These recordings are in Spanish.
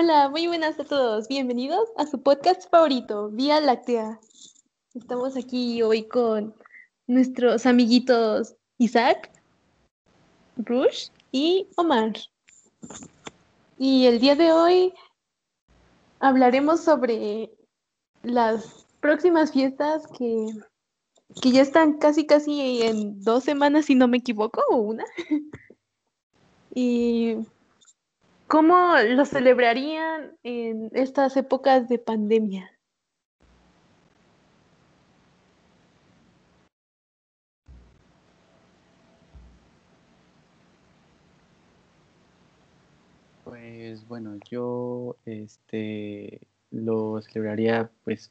Hola, muy buenas a todos. Bienvenidos a su podcast favorito, Vía Láctea. Estamos aquí hoy con nuestros amiguitos Isaac, Rush y Omar. Y el día de hoy hablaremos sobre las próximas fiestas que, que ya están casi casi en dos semanas, si no me equivoco, o una. y cómo lo celebrarían en estas épocas de pandemia. Pues bueno, yo este lo celebraría pues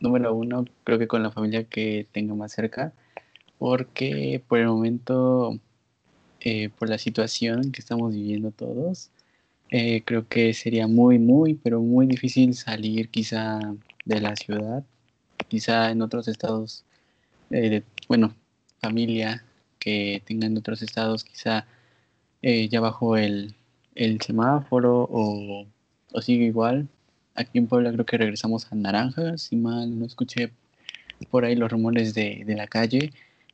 número uno, creo que con la familia que tenga más cerca, porque por el momento, eh, por la situación que estamos viviendo todos, eh, creo que sería muy, muy, pero muy difícil salir quizá de la ciudad, quizá en otros estados, eh, de, bueno, familia que tengan otros estados, quizá ya bajo el el semáforo o, sigue igual. Aquí en Puebla creo que regresamos a naranja, si mal no escuché por ahí los rumores de, la calle,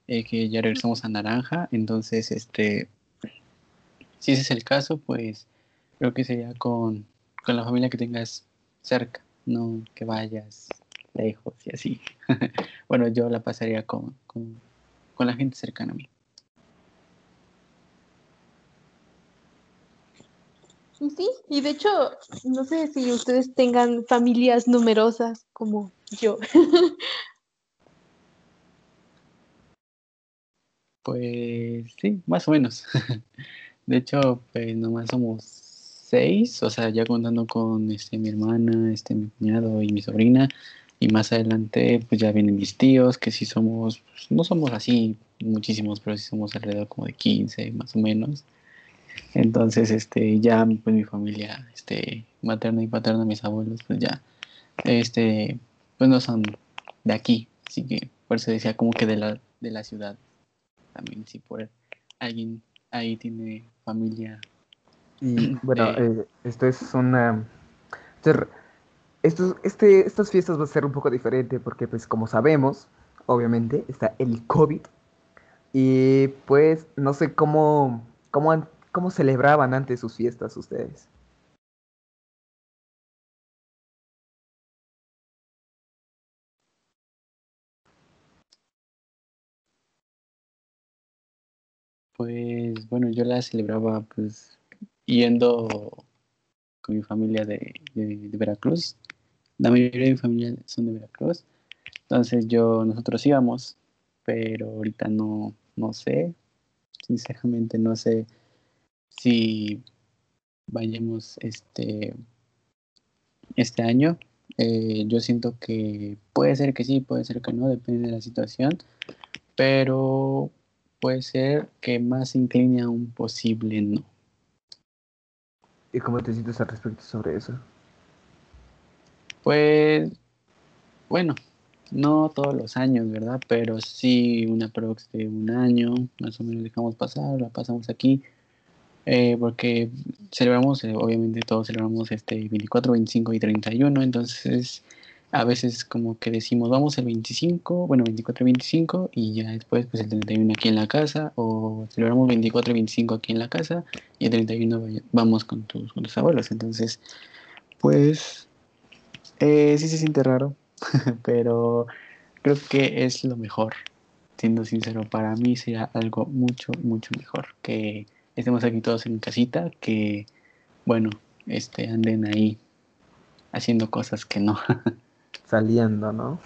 eh, que ya regresamos a naranja. Entonces, este, si ese es el caso, pues creo que sería con, la familia que tengas cerca, no que vayas lejos y así. bueno, yo la pasaría con, con la gente cercana a mí. Sí, y de hecho, no sé si ustedes tengan familias numerosas como yo. Pues sí, más o menos. De hecho, pues nomás somos seis, o sea, ya contando con este mi hermana, este mi cuñado y mi sobrina. Y más adelante, pues ya vienen mis tíos, que sí somos, pues, no somos así muchísimos, pero sí somos alrededor como de 15, más o menos. Entonces, este, ya pues, mi familia, este, materna y paterna, mis abuelos, pues ya, este, pues no son de aquí, así que por eso decía como que de la, de la ciudad. También si por alguien ahí tiene familia. Y bueno, eh, esto es una... Esto, este, estas fiestas va a ser un poco diferente porque pues como sabemos, obviamente, está el COVID. Y pues no sé cómo, cómo ¿Cómo celebraban antes sus fiestas ustedes? Pues bueno, yo la celebraba pues yendo con mi familia de, Veracruz. La mayoría de mi familia son de Veracruz. Entonces yo, nosotros íbamos, pero ahorita no, no sé, sinceramente no sé si vayamos este, este año. Eh, yo siento que puede ser que sí, puede ser que no, depende de la situación, pero puede ser que más incline a un posible no. ¿Y cómo te sientes al respecto sobre eso? Pues, bueno, no todos los años, ¿verdad? Pero sí una prox de un año, más o menos dejamos pasar, la pasamos aquí eh, porque celebramos, eh, obviamente todos celebramos este 24, 25 y 31, entonces a veces como que decimos vamos el 25, bueno 24 y 25 y ya después pues el 31 aquí en la casa o celebramos 24 y 25 aquí en la casa y el 31 vamos con tus, con tus abuelos, entonces pues eh, sí se siente raro, pero creo que es lo mejor, siendo sincero, para mí sería algo mucho, mucho mejor que estemos aquí todos en casita, que, bueno, este, anden ahí haciendo cosas que no. Saliendo, ¿no?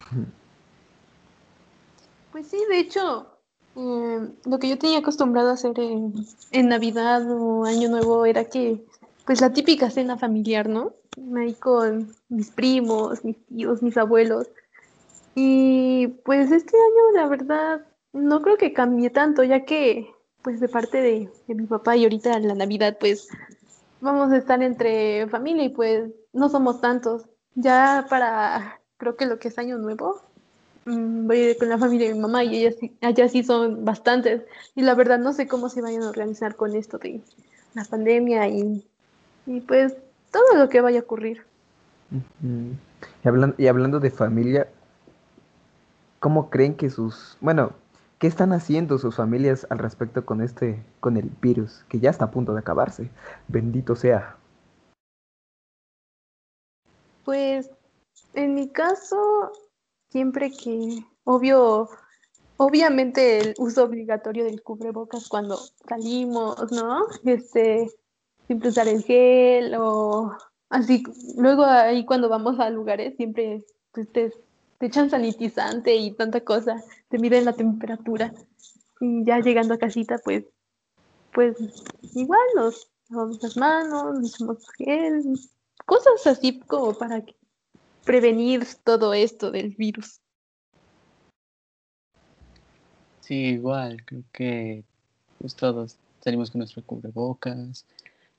Pues sí, de hecho, eh, lo que yo tenía acostumbrado a hacer en, Navidad o Año Nuevo era que, pues la típica cena familiar, ¿no? Ahí con mis primos, mis tíos, mis abuelos. Y pues este año, la verdad, no creo que cambie tanto, ya que pues de parte de, mi papá y ahorita la Navidad pues vamos a estar entre familia y pues no somos tantos. Ya para creo que lo que es año nuevo mm, voy a ir con la familia de mi mamá y ellas, allá sí son bastantes y la verdad no sé cómo se vayan a organizar con esto de la pandemia y, y pues todo lo que vaya a ocurrir. y, hablando, y hablando de familia, ¿cómo creen que sus, bueno, qué están haciendo sus familias al respecto con este, con el virus, que ya está a punto de acabarse? Bendito sea. Pues en mi caso, siempre que, obvio, obviamente el uso obligatorio del cubrebocas cuando salimos, ¿no? Este, siempre usar el gel o así. Luego ahí cuando vamos a lugares siempre pues, te, echan sanitizante y tanta cosa, te miden la temperatura. Y ya llegando a casita, pues, pues igual nos lavamos las manos, nos echamos gel, cosas así como para prevenir todo esto del virus. Sí, igual, creo que pues todos salimos con nuestro cubrebocas,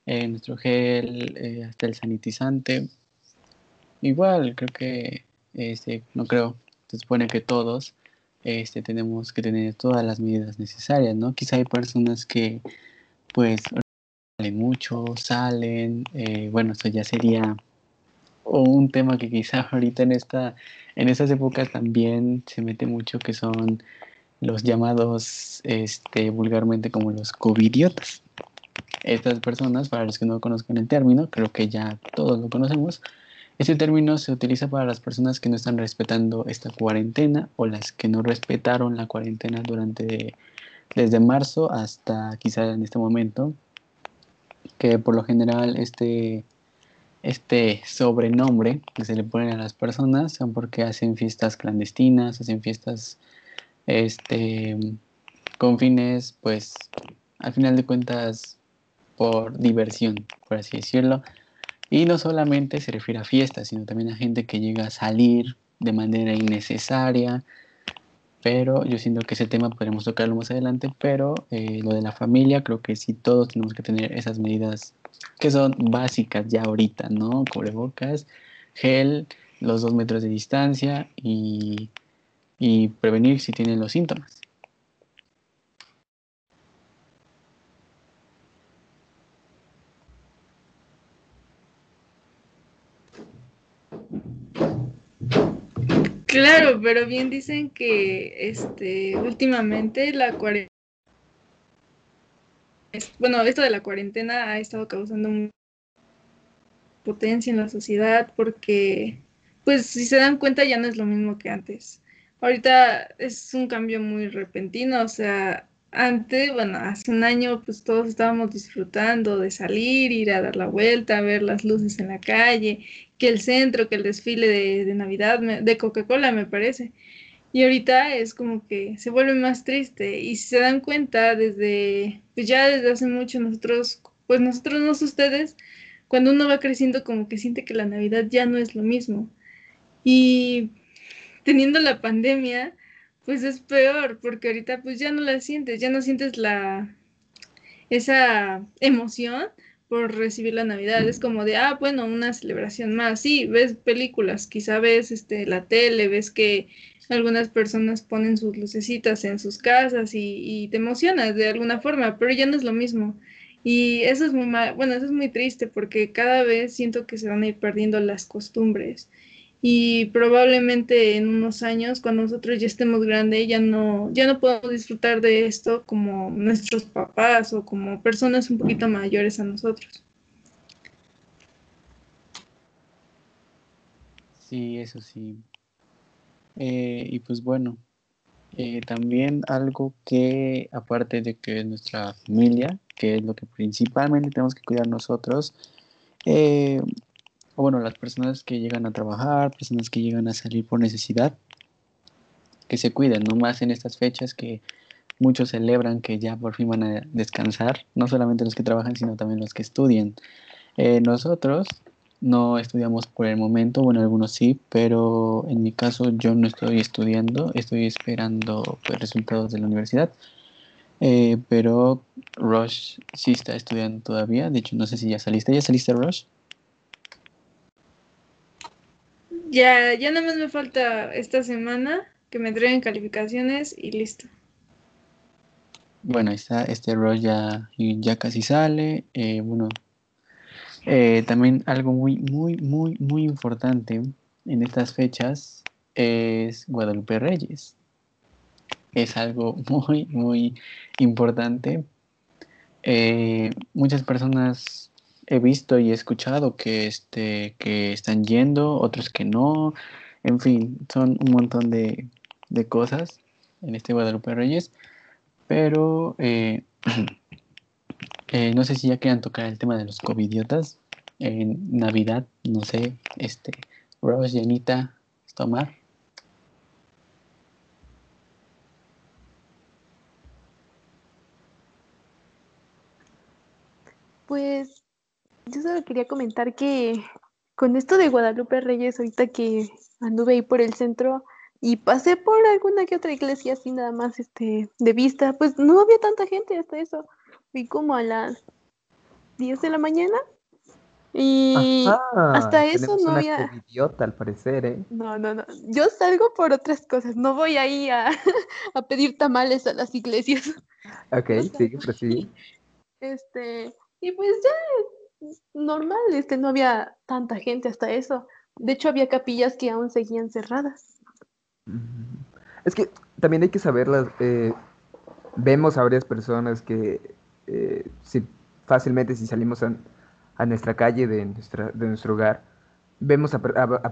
eh, nuestro gel, eh, hasta el sanitizante. Igual, creo que, este, no creo, se supone que todos este, tenemos que tener todas las medidas necesarias, ¿no? Quizá hay personas que, pues, salen mucho, salen, eh, bueno, eso ya sería un tema que quizá ahorita en esta en estas épocas también se mete mucho que son los llamados este, vulgarmente como los covidiotas. Estas personas, para los que no conozcan el término, creo que ya todos lo conocemos, este término se utiliza para las personas que no están respetando esta cuarentena o las que no respetaron la cuarentena durante desde marzo hasta quizá en este momento, que por lo general este, este sobrenombre que se le ponen a las personas son porque hacen fiestas clandestinas, hacen fiestas este, con fines, pues, al final de cuentas, por diversión, por así decirlo. Y no solamente se refiere a fiestas, sino también a gente que llega a salir de manera innecesaria. Pero yo siento que ese tema podremos tocarlo más adelante. Pero eh, lo de la familia, creo que sí todos tenemos que tener esas medidas que son básicas ya ahorita, ¿no? Cubrebocas, gel, los dos metros de distancia y y prevenir si tienen los síntomas. Claro, pero bien dicen que este últimamente la cuarentena bueno, esto de la cuarentena ha estado causando potencia en la sociedad porque pues si se dan cuenta ya no es lo mismo que antes ahorita es un cambio muy repentino, o sea, antes, bueno, hace un año pues todos estábamos disfrutando de salir, ir a dar la vuelta, ver las luces en la calle, que el centro, que el desfile de, Navidad, de Coca-Cola me parece. Y ahorita es como que se vuelve más triste y si se dan cuenta desde, pues ya desde hace mucho nosotros, pues nosotros no ustedes, cuando uno va creciendo como que siente que la Navidad ya no es lo mismo. Y teniendo la pandemia, pues es peor, porque ahorita pues ya no la sientes, ya no sientes la esa emoción por recibir la Navidad. Es como de, ah, bueno, una celebración más. Sí, ves películas, quizá ves este, la tele, ves que algunas personas ponen sus lucecitas en sus casas y, y te emocionas de alguna forma, pero ya no es lo mismo. Y eso es muy mal, bueno, eso es muy triste porque cada vez siento que se van a ir perdiendo las costumbres y probablemente en unos años, cuando nosotros ya estemos grandes, ya no, ya no podemos disfrutar de esto como nuestros papás o como personas un poquito mayores a nosotros. Sí, eso sí. Eh, y pues bueno, eh, también algo que aparte de que es nuestra familia, que es lo que principalmente tenemos que cuidar nosotros, eh, o bueno, las personas que llegan a trabajar, personas que llegan a salir por necesidad, que se cuiden, no más en estas fechas que muchos celebran que ya por fin van a descansar, no solamente los que trabajan, sino también los que estudian. Eh, nosotros no estudiamos por el momento, bueno, algunos sí, pero en mi caso yo no estoy estudiando, estoy esperando pues, resultados de la universidad. Eh, pero Rush sí está estudiando todavía, de hecho no sé si ya saliste, ¿ya saliste Rush? Ya, ya nada más me falta esta semana que me entreguen calificaciones y listo. Bueno, está este rol ya, ya casi sale. Eh, bueno, Eh, también algo muy, muy, muy, muy importante en estas fechas es Guadalupe Reyes. Es algo muy, muy importante. Eh, muchas personas he visto y he escuchado que, este, que están yendo, otros que no. En fin, son un montón de, de cosas en este Guadalupe Reyes. Pero eh, eh, no sé si ya quieran tocar el tema de los covidiotas en Navidad, no sé, este, Rose, Janita, Tomar. Pues yo solo quería comentar que con esto de Guadalupe Reyes, ahorita que anduve ahí por el centro y pasé por alguna que otra iglesia así nada más este, de vista, pues no había tanta gente hasta eso. Fui como a las 10 de la mañana y hasta eso no había. idiota al parecer, ¿eh? No, no, no. Yo salgo por otras cosas. No voy ahí a, a pedir tamales a las iglesias. Ok, sigue, sí. Este, y pues ya normal, este, no había tanta gente hasta eso. De hecho, había capillas que aún seguían cerradas. Es que también hay que saberlas. Eh, vemos a varias personas que eh, si, fácilmente si salimos a a nuestra calle de, nuestra, de nuestro hogar, vemos a,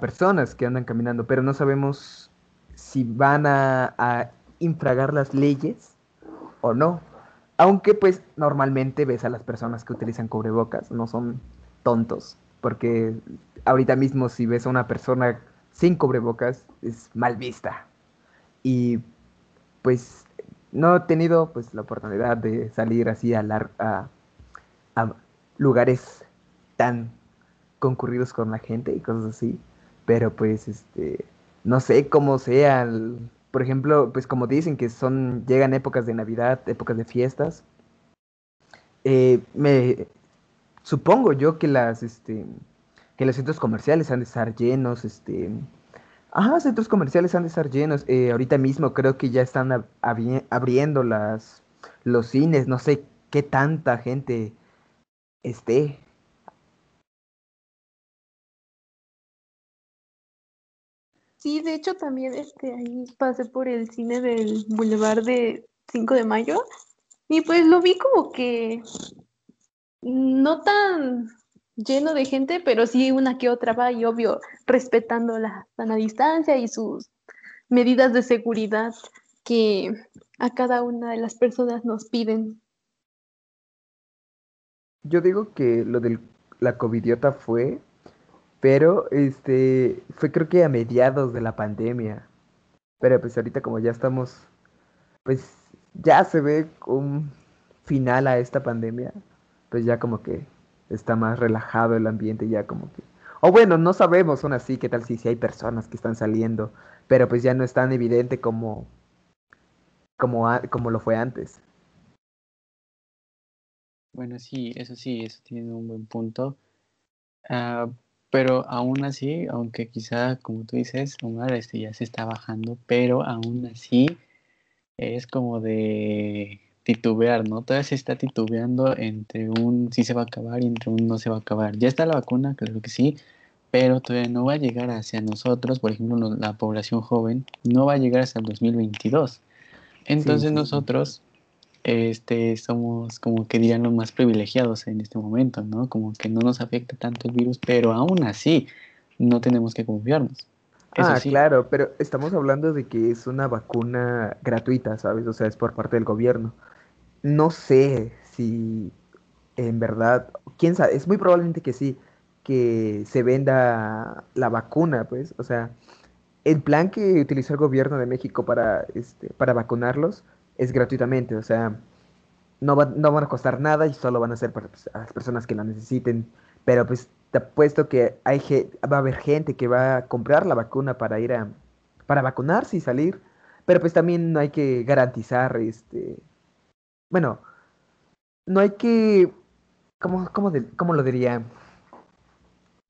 personas que andan caminando, pero no sabemos si van a, a infragar las leyes o no. Aunque pues normalmente ves a las personas que utilizan cubrebocas, no son tontos, porque ahorita mismo si ves a una persona sin cubrebocas es mal vista. Y pues no he tenido pues la oportunidad de salir así a, lugares tan concurridos con la gente y cosas así. Pero pues, este, no sé cómo sea. por ejemplo, pues como dicen que son, llegan épocas de Navidad, épocas de fiestas. Eh, me supongo yo que las, este, que los centros comerciales han de estar llenos, este, ajá, centros comerciales han de estar llenos. Eh, ahorita mismo creo que ya están abriendo las, los cines, no sé qué tanta gente esté. Sí, de hecho también este, ahí pasé por el cine del Boulevard de 5 de Mayo y pues lo vi como que no tan lleno de gente, pero sí una que otra va y obvio respetando la sana distancia y sus medidas de seguridad que a cada una de las personas nos piden. Yo digo que lo de la covidiota fue pero este fue creo que a mediados de la pandemia. Pero pues ahorita como ya estamos, pues ya se ve un final a esta pandemia, pues ya como que está más relajado el ambiente, ya como que... O bueno, no sabemos aún así qué tal si, si hay personas que están saliendo, pero pues ya no es tan evidente como, como, como lo fue antes. Bueno, sí, eso sí, eso tiene un buen punto. Uh, pero aún así, aunque quizá, como tú dices, Omar, este ya se está bajando, pero aún así es como de titubear, ¿no? Todavía se está titubeando entre un sí se va a acabar y entre un no se va a acabar. Ya está la vacuna, creo que sí, pero todavía no va a llegar hacia nosotros, por ejemplo, la población joven, no va a llegar hasta el 2022. Entonces nosotros este, somos como que dirían los más privilegiados en este momento, ¿no? Como que no nos afecta tanto el virus, pero aún así no tenemos que confiarnos. Ah, claro, pero estamos hablando de que es una vacuna gratuita, ¿sabes? O sea, es por parte del gobierno. No sé si en verdad, quién sabe, es muy probablemente que sí, que se venda la vacuna, pues, o sea, el plan que utilizó el gobierno de México para, este, para vacunarlos es gratuitamente, o sea, no, no van a costar nada y solo van a ser para pues, las personas que la necesiten. Pero pues te apuesto que hay va a haber gente que va a comprar la vacuna para ir a para vacunarse y salir. Pero pues también no hay que garantizar este bueno, no hay que ¿cómo, cómo, cómo lo diría?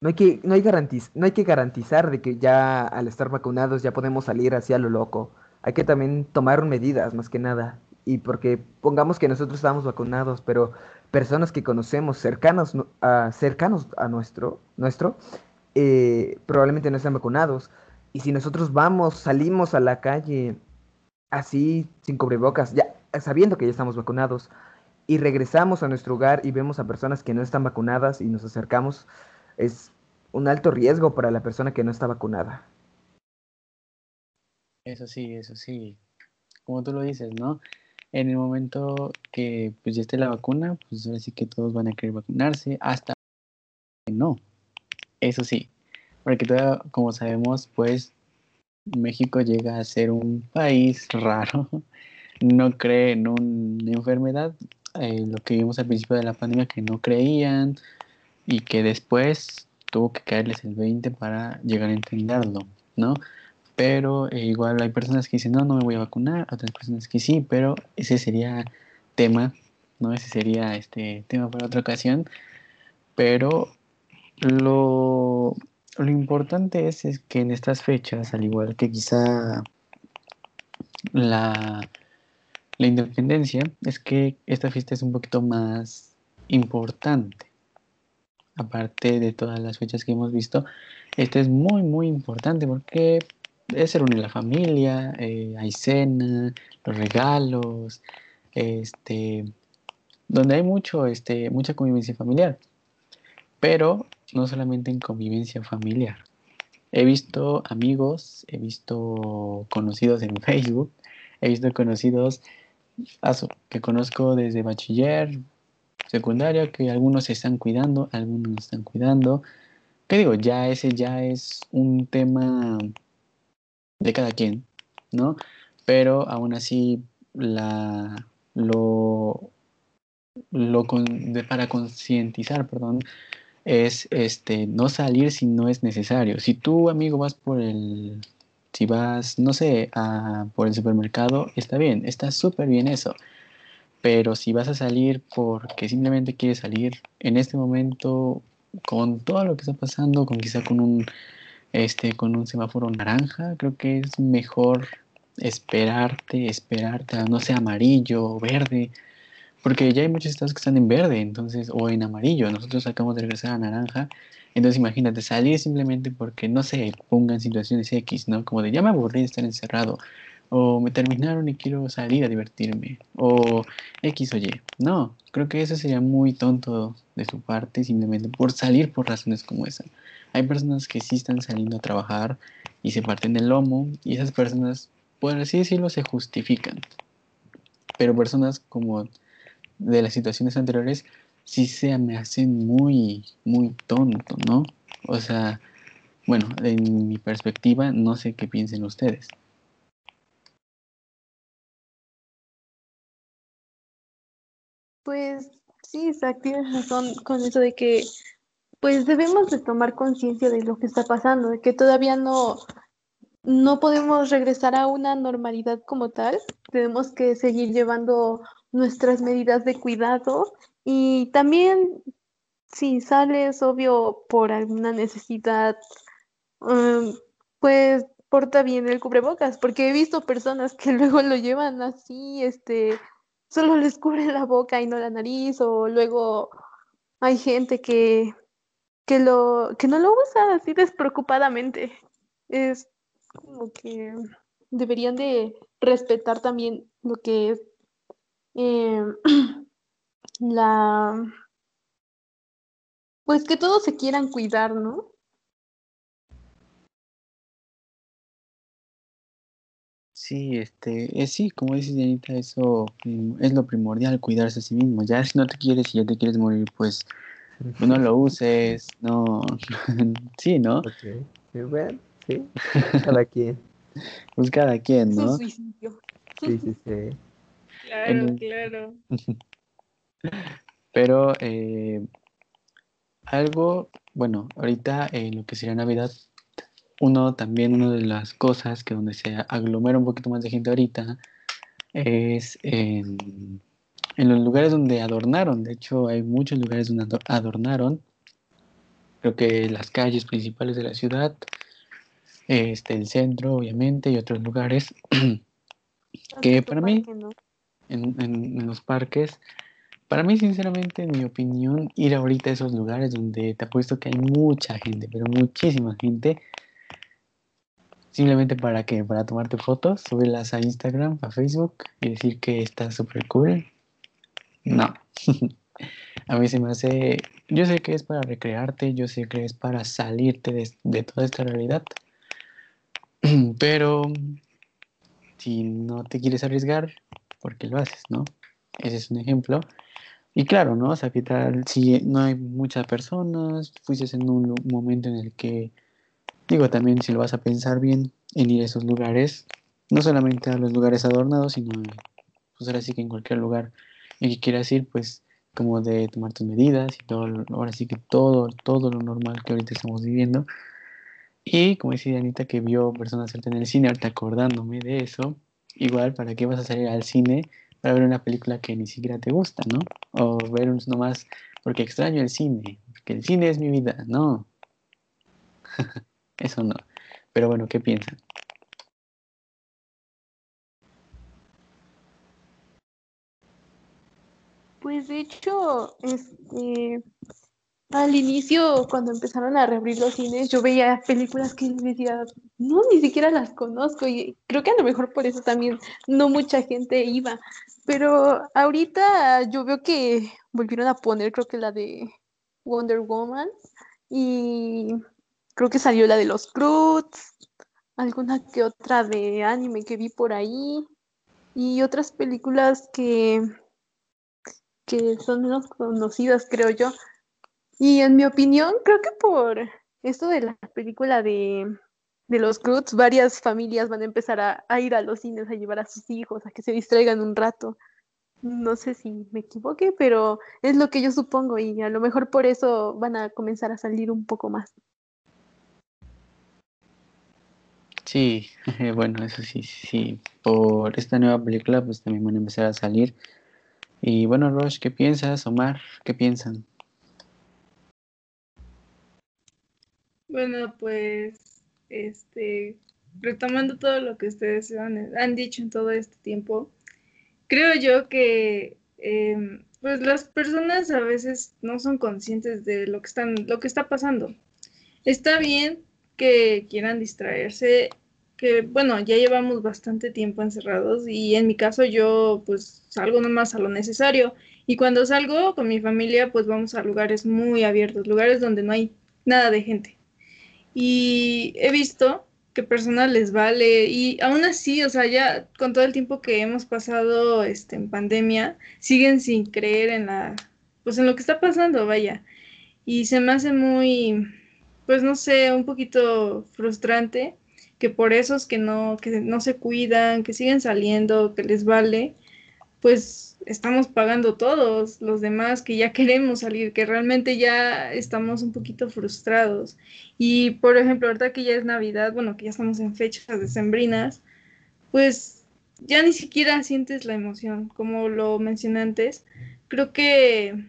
No hay, que, no, hay garantiz, no hay que garantizar de que ya al estar vacunados ya podemos salir hacia lo loco hay que también tomar medidas más que nada. Y porque pongamos que nosotros estamos vacunados, pero personas que conocemos cercanos a, cercanos a nuestro, nuestro eh, probablemente no están vacunados. Y si nosotros vamos, salimos a la calle así, sin cubrebocas, ya sabiendo que ya estamos vacunados, y regresamos a nuestro hogar y vemos a personas que no están vacunadas y nos acercamos, es un alto riesgo para la persona que no está vacunada. Eso sí, eso sí. Como tú lo dices, ¿no? En el momento que pues ya esté la vacuna, pues ahora sí que todos van a querer vacunarse, hasta que no. Eso sí, porque todavía, como sabemos, pues México llega a ser un país raro, no cree en una enfermedad, eh, lo que vimos al principio de la pandemia que no creían y que después tuvo que caerles el 20 para llegar a entenderlo, ¿no? Pero eh, igual hay personas que dicen, no, no me voy a vacunar, otras personas que sí, pero ese sería tema, ¿no? Ese sería este tema para otra ocasión. Pero lo, lo importante es, es que en estas fechas, al igual que quizá la, la independencia, es que esta fiesta es un poquito más importante. Aparte de todas las fechas que hemos visto, esta es muy, muy importante porque es une la familia, eh, hay cena, los regalos, este, donde hay mucho, este, mucha convivencia familiar. Pero no solamente en convivencia familiar. He visto amigos, he visto conocidos en Facebook, he visto conocidos que conozco desde bachiller, secundaria, que algunos se están cuidando, algunos están cuidando. ¿Qué digo? Ya ese ya es un tema de cada quien, ¿no? Pero aún así la lo, lo para concientizar, perdón, es este no salir si no es necesario. Si tú, amigo, vas por el si vas, no sé, a, por el supermercado, está bien, está súper bien eso. Pero si vas a salir porque simplemente quieres salir en este momento con todo lo que está pasando, con quizá con un este con un semáforo naranja, creo que es mejor esperarte, esperarte no sé amarillo o verde, porque ya hay muchos estados que están en verde, entonces o en amarillo. Nosotros acabamos de regresar a naranja entonces imagínate, salir simplemente porque, no se pongan situaciones X, ¿no? Como de ya me aburrí de estar encerrado, o me terminaron y quiero salir a divertirme, o X o Y. No, creo que eso sería muy tonto de su parte, simplemente por salir por razones como esa. Hay personas que sí están saliendo a trabajar y se parten el lomo, y esas personas, por así decirlo, se justifican. Pero personas como de las situaciones anteriores, sí se me hace muy, muy tonto, ¿no? O sea, bueno, en mi perspectiva, no sé qué piensen ustedes. Pues sí, Isaac, tienes razón con eso de que pues debemos de tomar conciencia de lo que está pasando, de que todavía no, no podemos regresar a una normalidad como tal, tenemos que seguir llevando nuestras medidas de cuidado y también si sales, obvio, por alguna necesidad, um, pues porta bien el cubrebocas, porque he visto personas que luego lo llevan así, este, solo les cubre la boca y no la nariz, o luego hay gente que, que, lo, que no lo usa así despreocupadamente. Es como que deberían de respetar también lo que es eh, la pues que todos se quieran cuidar, ¿no? Sí, este, es sí, como dices, Janita, eso es lo primordial, cuidarse a sí mismo. Ya si no te quieres y ya te quieres morir, pues, no lo uses, no, sí, ¿no? Ok, sí, bueno, sí, cada quien. Pues cada quien, ¿no? Sí, sí, sí. Claro, claro. Pero eh, algo, bueno, ahorita en lo que sería Navidad, uno también, una de las cosas que donde se aglomera un poquito más de gente ahorita es en, los lugares donde adornaron. De hecho, hay muchos lugares donde adornaron. Creo que las calles principales de la ciudad, este, el centro, obviamente, y otros lugares que para mí, en, en los parques. Para mí, sinceramente, en mi opinión, ir ahorita a esos lugares donde te apuesto que hay mucha gente, pero muchísima gente, simplemente para qué, para tomarte fotos, subirlas a Instagram, a Facebook y decir que está súper cool. No. a mí se me hace, yo sé que es para recrearte, yo sé que es para salirte de, de toda esta realidad, pero si no te quieres arriesgar, ¿por qué lo haces, no? Ese es un ejemplo. Y claro, ¿no? O sea, ¿qué tal si no hay muchas personas? Fuiste en un momento en el que, digo, también si lo vas a pensar bien en ir a esos lugares, no solamente a los lugares adornados, sino, pues ahora sí que en cualquier lugar en que quieras ir, pues como de tomar tus medidas y todo, ahora sí que todo, todo lo normal que ahorita estamos viviendo. Y como decía Anita que vio personas en el cine, ahorita acordándome de eso, igual, ¿para qué vas a salir al cine para ver una película que ni siquiera te gusta, ¿no? O ver un, nomás porque extraño el cine, porque el cine es mi vida, no. Eso no. Pero bueno, ¿qué piensan? Pues de hecho, este, al inicio, cuando empezaron a reabrir los cines, yo veía películas que decía, no, ni siquiera las conozco y creo que a lo mejor por eso también no mucha gente iba. Pero ahorita yo veo que volvieron a poner, creo que la de Wonder Woman y creo que salió la de los Croods, alguna que otra de anime que vi por ahí y otras películas que, que son menos conocidas, creo yo. Y en mi opinión, creo que por esto de la película de, los Croods, varias familias van a empezar a, ir a los cines a llevar a sus hijos, a que se distraigan un rato. No sé si me equivoqué, pero es lo que yo supongo y a lo mejor por eso van a comenzar a salir un poco más. Sí, bueno, eso sí, sí. Por esta nueva película, pues también van a empezar a salir. Y bueno, Roche, ¿qué piensas? Omar, ¿qué piensan? Bueno, pues, este, retomando todo lo que ustedes han, dicho en todo este tiempo, creo yo que em, pues las personas a veces no son conscientes de lo que están, lo que está pasando. Está bien que quieran distraerse, que bueno, ya llevamos bastante tiempo encerrados y en mi caso yo pues salgo nomás a lo necesario y cuando salgo con mi familia pues vamos a lugares muy abiertos, lugares donde no hay nada de gente. Y he visto que personas les vale y aún así, o sea, ya con todo el tiempo que hemos pasado este, en pandemia, siguen sin creer en la, pues en lo que está pasando, vaya. Y se me hace muy, pues no sé, un poquito frustrante que por esos que no, que no se cuidan, que siguen saliendo, que les vale, pues estamos pagando todos los demás que ya queremos salir, que realmente ya estamos un poquito frustrados. Y por ejemplo, ahorita que ya es Navidad, bueno, que ya estamos en fechas decembrinas, pues ya ni siquiera sientes la emoción, como lo mencioné antes. Creo que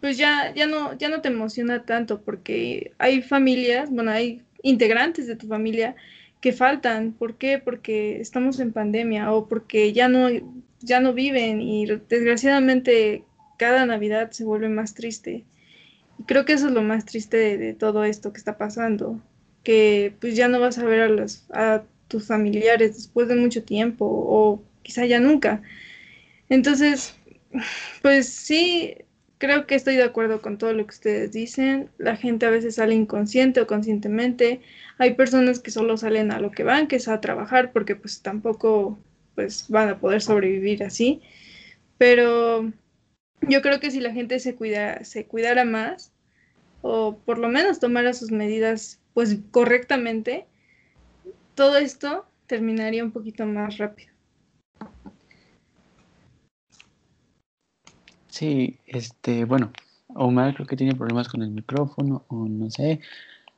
pues ya, ya, no, ya no te emociona tanto porque hay familias, bueno, hay integrantes de tu familia que faltan. ¿Por qué? Porque estamos en pandemia o porque ya no ya no viven y desgraciadamente cada Navidad se vuelve más triste. Y creo que eso es lo más triste de, todo esto que está pasando, que pues ya no vas a ver a, los, a tus familiares después de mucho tiempo o quizá ya nunca. Entonces, pues sí, creo que estoy de acuerdo con todo lo que ustedes dicen. La gente a veces sale inconsciente o conscientemente. Hay personas que solo salen a lo que van, que es a trabajar, porque pues tampoco pues van a poder sobrevivir así. Pero yo creo que si la gente se, cuida, se cuidara más, o por lo menos tomara sus medidas pues correctamente, todo esto terminaría un poquito más rápido. Sí, este, bueno, Omar creo que tiene problemas con el micrófono, o no sé.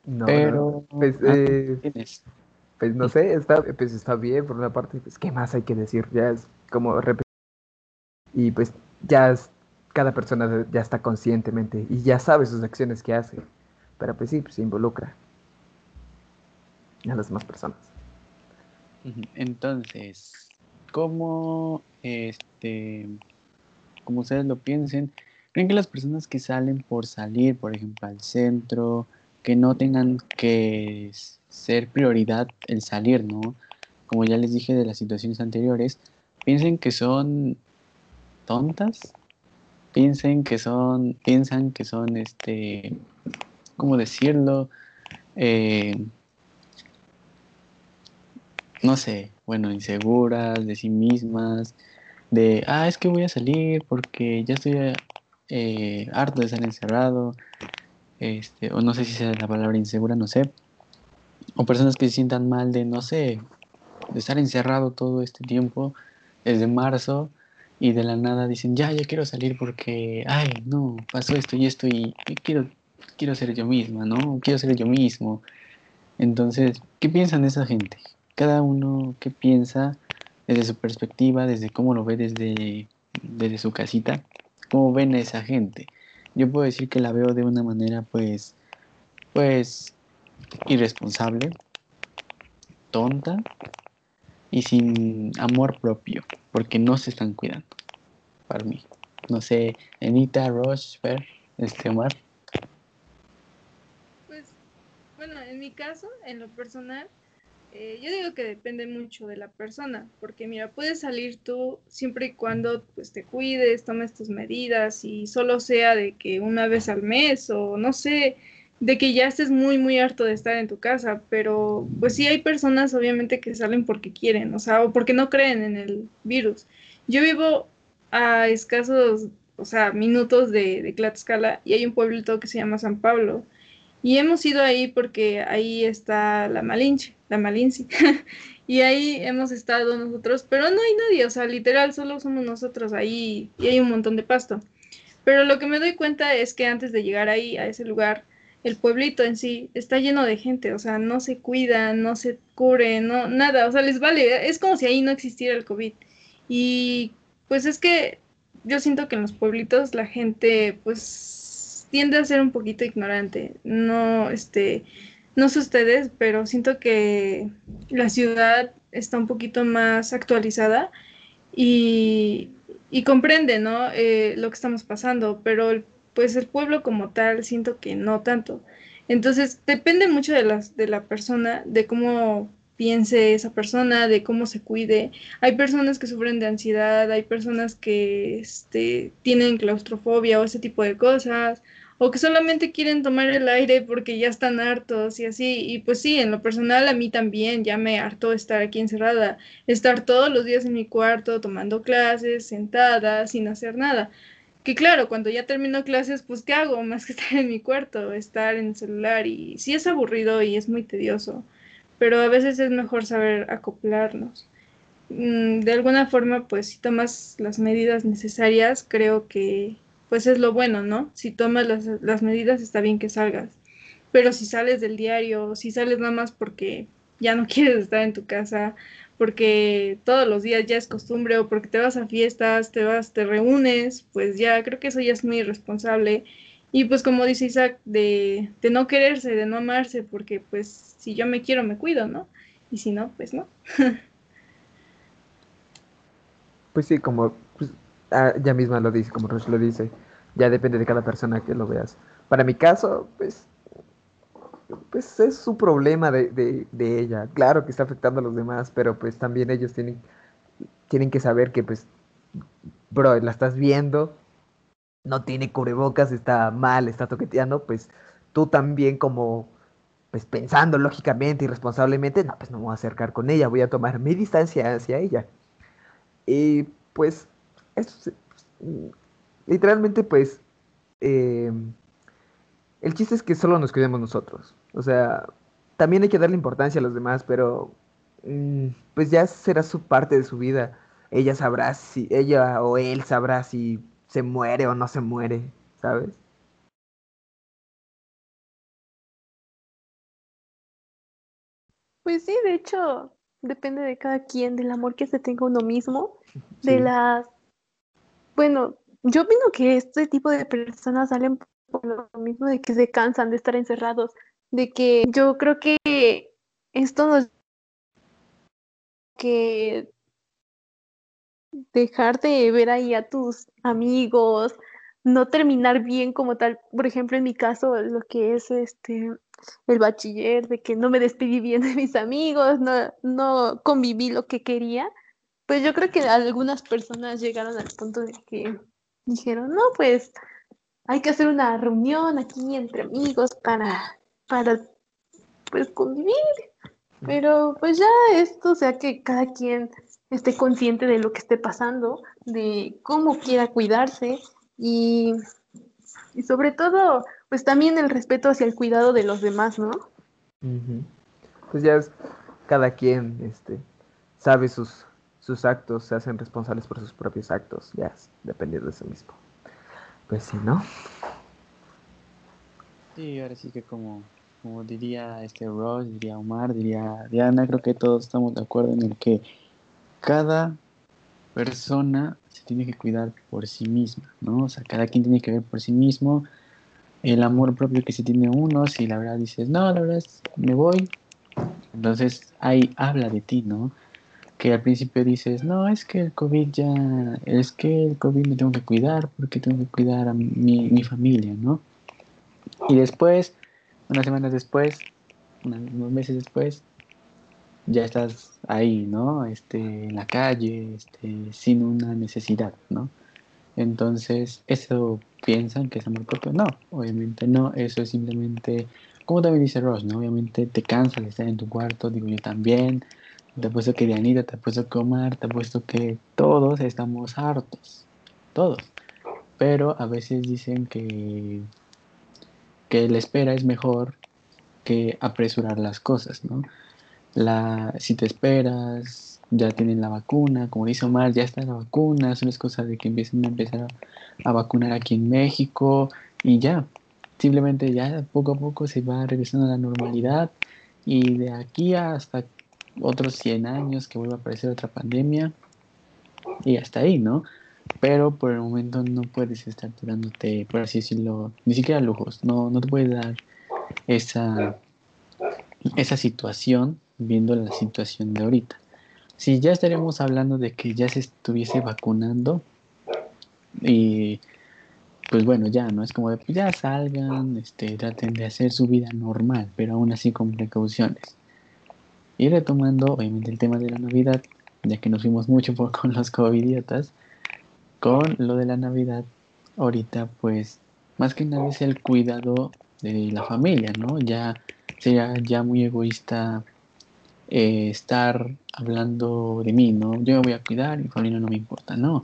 No, pero. Pues, ah, eh, pues no sé, está, pues está bien por una parte, pues qué más hay que decir, ya es como repetir. Y pues ya es, cada persona ya está conscientemente y ya sabe sus acciones que hace, pero pues sí, pues se involucra a las demás personas. Entonces, como este, como ustedes lo piensen, ¿creen que las personas que salen por salir, por ejemplo, al centro, que no tengan que ser prioridad el salir, ¿no? Como ya les dije de las situaciones anteriores, piensen que son tontas, piensen que son, piensan que son, este, ¿cómo decirlo? Eh, no sé, bueno, inseguras de sí mismas, de, ah, es que voy a salir porque ya estoy eh, harto de estar encerrado, este, o no sé si sea la palabra insegura, no sé, o personas que se sientan mal de, no sé, de estar encerrado todo este tiempo, desde marzo, y de la nada dicen, ya, ya quiero salir porque, ay, no, pasó esto y esto y, quiero, quiero ser yo misma, ¿no? Quiero ser yo mismo. Entonces, ¿qué piensan esa gente? Cada uno, ¿qué piensa desde su perspectiva, desde cómo lo ve desde, desde su casita? ¿Cómo ven a esa gente? Yo puedo decir que la veo de una manera, pues, pues, irresponsable, tonta y sin amor propio, porque no se están cuidando, para mí. No sé, Anita, Roche, Fer, este Omar. Pues, bueno, en mi caso, en lo personal, eh, yo digo que depende mucho de la persona, porque mira, puedes salir tú siempre y cuando pues, te cuides, tomes tus medidas y solo sea de que una vez al mes o no sé, de que ya estés muy, muy harto de estar en tu casa, pero pues sí hay personas obviamente que salen porque quieren, o sea, o porque no creen en el virus. Yo vivo a escasos, o sea, minutos de, de Tlaxcala y hay un pueblito que se llama San Pablo y hemos ido ahí porque ahí está la Malinche, la Malinci. y ahí hemos estado nosotros, pero no hay nadie, o sea, literal, solo somos nosotros ahí y hay un montón de pasto. Pero lo que me doy cuenta es que antes de llegar ahí, a ese lugar, el pueblito en sí está lleno de gente, o sea, no se cuidan, no se cubre, no, nada, o sea, les vale, es como si ahí no existiera el COVID. Y pues es que yo siento que en los pueblitos la gente pues tiende a ser un poquito ignorante, no, este, no sé ustedes, pero siento que la ciudad está un poquito más actualizada y, comprende, ¿no? Eh, lo que estamos pasando, pero el pues el pueblo como tal siento que no tanto. Entonces depende mucho de, las, de la persona, de cómo piense esa persona, de cómo se cuide. Hay personas que sufren de ansiedad, hay personas que este, tienen claustrofobia o ese tipo de cosas, o que solamente quieren tomar el aire porque ya están hartos y así. Y pues sí, en lo personal a mí también ya me harto estar aquí encerrada, estar todos los días en mi cuarto tomando clases, sentada, sin hacer nada. Que claro, cuando ya termino clases, pues ¿qué hago? Más que estar en mi cuarto, estar en el celular y sí es aburrido y es muy tedioso, pero a veces es mejor saber acoplarnos. Mm, de alguna forma, pues si tomas las medidas necesarias, creo que pues es lo bueno, ¿no? Si tomas las, las medidas está bien que salgas, pero si sales del diario, si sales nada más porque ya no quieres estar en tu casa porque todos los días ya es costumbre o porque te vas a fiestas, te vas, te reúnes, pues ya creo que eso ya es muy irresponsable. Y pues como dice Isaac, de, de no quererse, de no amarse, porque pues si yo me quiero me cuido, ¿no? Y si no, pues no. pues sí, como ah, ya misma lo dice, como Rush lo dice, ya depende de cada persona que lo veas. Para mi caso, pues pues es su problema de, ella. Claro que está afectando a los demás, pero pues también ellos tienen, tienen que saber que pues, bro, la estás viendo, no tiene cubrebocas, está mal, está toqueteando, pues tú también como, pues pensando lógicamente y responsablemente, no, pues no me voy a acercar con ella, voy a tomar mi distancia hacia ella. Y pues, es, literalmente pues, eh, el chiste es que solo nos cuidemos nosotros. O sea, también hay que darle importancia a los demás, pero mm, pues ya será su parte de su vida. Ella sabrá si, ella o él sabrá si se muere o no se muere, ¿sabes? Pues sí, de hecho, depende de cada quien, del amor que se tenga uno mismo, de las... Bueno, yo opino que este tipo de personas salen por lo mismo de que se cansan de estar encerrados, de que yo creo que esto nos que dejar de ver ahí a tus amigos, no terminar bien como tal. Por ejemplo, en mi caso, lo que es este el bachiller, de que no me despedí bien de mis amigos, no, no conviví lo que quería, pues yo creo que algunas personas llegaron al punto de que dijeron, no, pues hay que hacer una reunión aquí entre amigos para, para pues convivir. Pero pues ya esto, o sea que cada quien esté consciente de lo que esté pasando, de cómo quiera cuidarse y, y sobre todo, pues también el respeto hacia el cuidado de los demás, ¿no? Pues ya es, cada quien este, sabe sus, sus actos, se hacen responsables por sus propios actos, ya es, depende de eso mismo. Pues sí, ¿no? Sí, ahora sí que como, como diría este Ross, diría Omar, diría Diana, creo que todos estamos de acuerdo en el que cada persona se tiene que cuidar por sí misma, ¿no? O sea, cada quien tiene que ver por sí mismo el amor propio que se tiene uno, si la verdad dices, no, la verdad es, me voy, entonces ahí habla de ti, ¿no? Que al principio dices, no, es que el COVID ya, es que el COVID me tengo que cuidar porque tengo que cuidar a mi, mi familia, ¿no? Y después, unas semanas después, unos meses después, ya estás ahí, ¿no? Este, en la calle, este, sin una necesidad, ¿no? Entonces, ¿eso piensan que es amor propio? No, obviamente no, eso es simplemente, como también dice Ross, ¿no? Obviamente te cansas de estar en tu cuarto, digo yo también, te apuesto que Dianita, te apuesto que Omar, te apuesto que todos estamos hartos, todos. Pero a veces dicen que, que la espera es mejor que apresurar las cosas, ¿no? la, si te esperas, ya tienen la vacuna, como dice Omar, ya está la vacuna, son las cosas de que empiecen a empezar a, vacunar aquí en México y ya, simplemente ya poco a poco se va regresando a la normalidad y de aquí hasta otros 100 años que vuelva a aparecer otra pandemia y hasta ahí, ¿no? Pero por el momento no puedes estar durándote, por así decirlo, ni siquiera lujos, no, no te puedes dar esa, esa situación viendo la situación de ahorita. Si ya estaríamos hablando de que ya se estuviese vacunando y pues bueno, ya no es como de pues ya salgan, este, traten de hacer su vida normal, pero aún así con precauciones. Y retomando obviamente el tema de la Navidad, ya que nos fuimos mucho por, con los covidiotas, con lo de la Navidad, ahorita pues más que nada es el cuidado de la familia, ¿no? Ya sería ya muy egoísta eh, estar hablando de mí, ¿no? Yo me voy a cuidar, mi familia no me importa, no.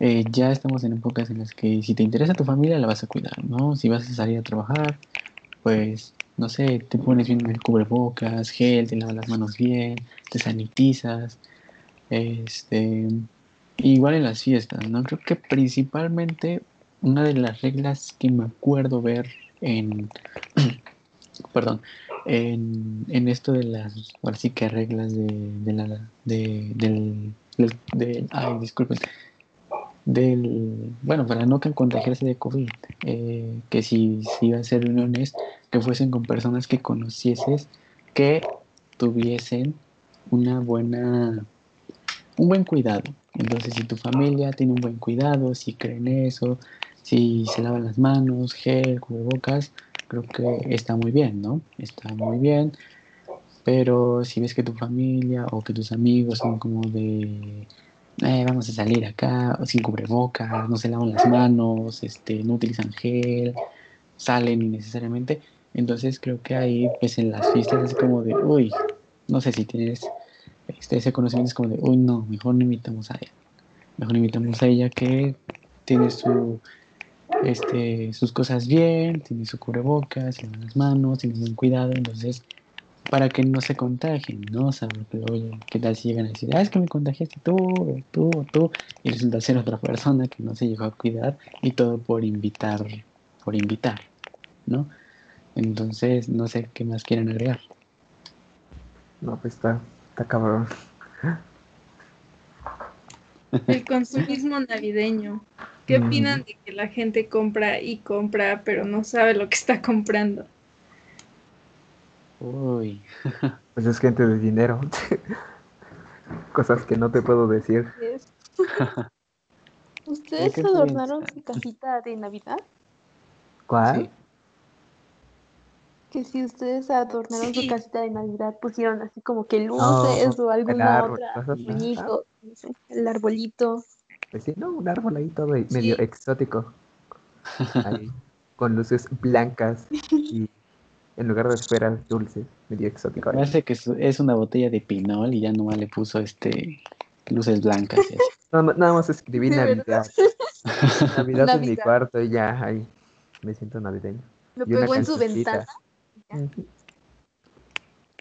Eh, ya estamos en épocas en las que si te interesa tu familia, la vas a cuidar, ¿no? Si vas a salir a trabajar, pues, no sé, te pones bien el cubrebocas, gel, te lavas las manos bien, te sanitizas, este, igual en las fiestas, ¿no? Creo que principalmente una de las reglas que me acuerdo ver en, perdón, en, en, esto de las, ahora sí que reglas de, de la, de, del, del, ay, disculpen, del, bueno, para no contagiarse de COVID, eh, que si, si iba a ser reuniones, que fuesen con personas que conocieses, que tuviesen una buena, un buen cuidado. Entonces, si tu familia tiene un buen cuidado, si creen eso, si se lavan las manos, gel, cubrebocas, creo que está muy bien, ¿no? Está muy bien, pero si ves que tu familia o que tus amigos son como de, eh, vamos a salir acá sin cubrebocas, no se lavan las manos, este, no utilizan gel, salen innecesariamente, entonces creo que ahí, pues en las fiestas es como de, uy, no sé si tienes este, ese conocimiento, es como de, uy, no, mejor no invitamos a ella, mejor invitamos a ella que tiene su este, sus cosas bien, tiene su cubrebocas, se lava las manos, tiene buen cuidado, entonces, para que no se contagien, ¿no? O sea, oye, ¿qué tal si llegan a decir, ah, es que me contagiaste tú, o tú, o tú, y resulta ser otra persona que no se llegó a cuidar y todo por invitar, por invitar, ¿no? Entonces, no sé qué más quieren agregar. No, pues está, está cabrón. El consumismo navideño. ¿Qué mm. opinan de que la gente compra y compra, pero no sabe lo que está comprando? Uy. pues es gente de dinero. Cosas que no te puedo decir. ¿Ustedes qué adornaron su casita de Navidad? ¿Cuál? Sí. Que si ustedes adornaron Sí. su casita de Navidad, pusieron así como que luces No, o alguna árbol, otra, muñeco, no sé, el arbolito. Pues sí, no, un árbol ahí todo medio exótico. Ahí, con luces blancas y en lugar de esferas dulces, medio exótico. Me ahí. hace que es- una botella de pinol y ya nomás le puso este luces blancas. y así. Nada, más- nada más escribí Navidad. Navidad en mi cuarto y ya, ahí. Me siento navideño. Lo Y pegó en su ventana.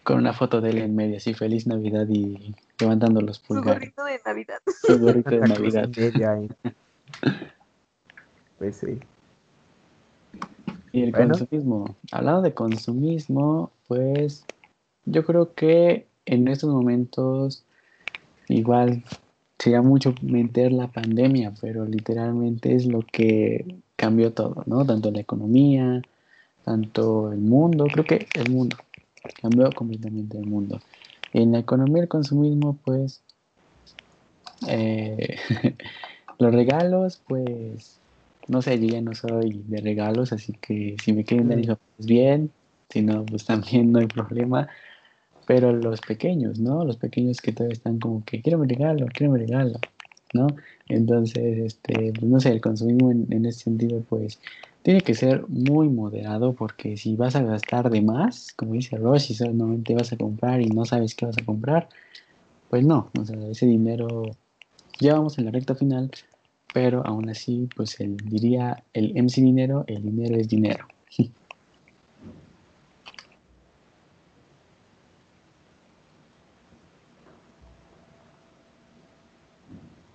Con una foto de él en medio, así feliz Navidad y levantando los Su pulgares. gorrito de Navidad. Su gorrito de Navidad. Pues sí. Y el Bueno. consumismo. Hablando de consumismo, pues yo creo que en estos momentos igual sería mucho meter la pandemia, pero literalmente es lo que cambió todo, ¿no? Tanto la economía, tanto el mundo, creo que el mundo, cambió completamente el mundo. En la economía el consumismo, pues, eh, los regalos, pues, no sé, yo ya no soy de regalos, así que si me quieren dar hijos, pues bien, si no, pues también no hay problema. Pero los pequeños, ¿no? Los pequeños que todavía están como que quiero mi regalo, quiero mi regalo, ¿no? Entonces, este, pues no sé, el consumismo en, en ese sentido, pues tiene que ser muy moderado porque si vas a gastar de más, como dice Ross, y solamente vas a comprar y no sabes qué vas a comprar, pues no, o sea, ese dinero ya vamos en la recta final, pero aún así, pues el, diría el MC dinero, el dinero es dinero.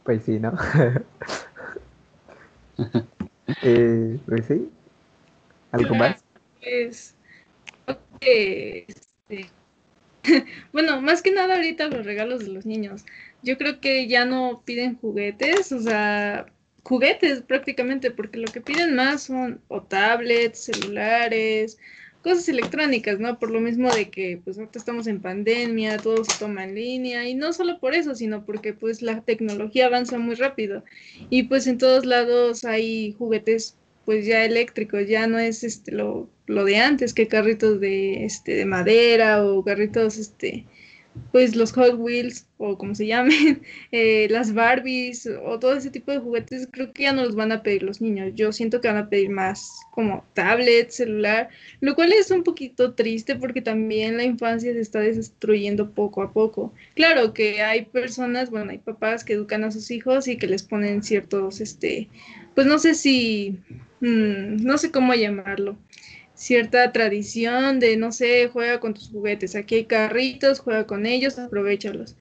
Pues sí, ¿no? eh, pues sí. ¿Algo más? Pues, que, este, bueno, más que nada ahorita los regalos de los niños. Yo creo que ya no piden juguetes, o sea, juguetes prácticamente, porque lo que piden más son o tablets, celulares, cosas electrónicas, ¿no? Por lo mismo de que pues ahorita estamos en pandemia, todo se toma en línea y no solo por eso, sino porque pues la tecnología avanza muy rápido y pues en todos lados hay juguetes pues ya eléctricos, ya no es este lo, lo de antes, que carritos de este de madera o carritos este pues los Hot Wheels o como se llamen, eh, las Barbies o todo ese tipo de juguetes, creo que ya no los van a pedir los niños. Yo siento que van a pedir más como tablet, celular, lo cual es un poquito triste porque también la infancia se está destruyendo poco a poco. Claro que hay personas, bueno, hay papás que educan a sus hijos y que les ponen ciertos, este, pues no sé si, mm, no sé cómo llamarlo cierta tradición de, no sé, juega con tus juguetes, aquí hay carritos, juega con ellos, aprovechalos.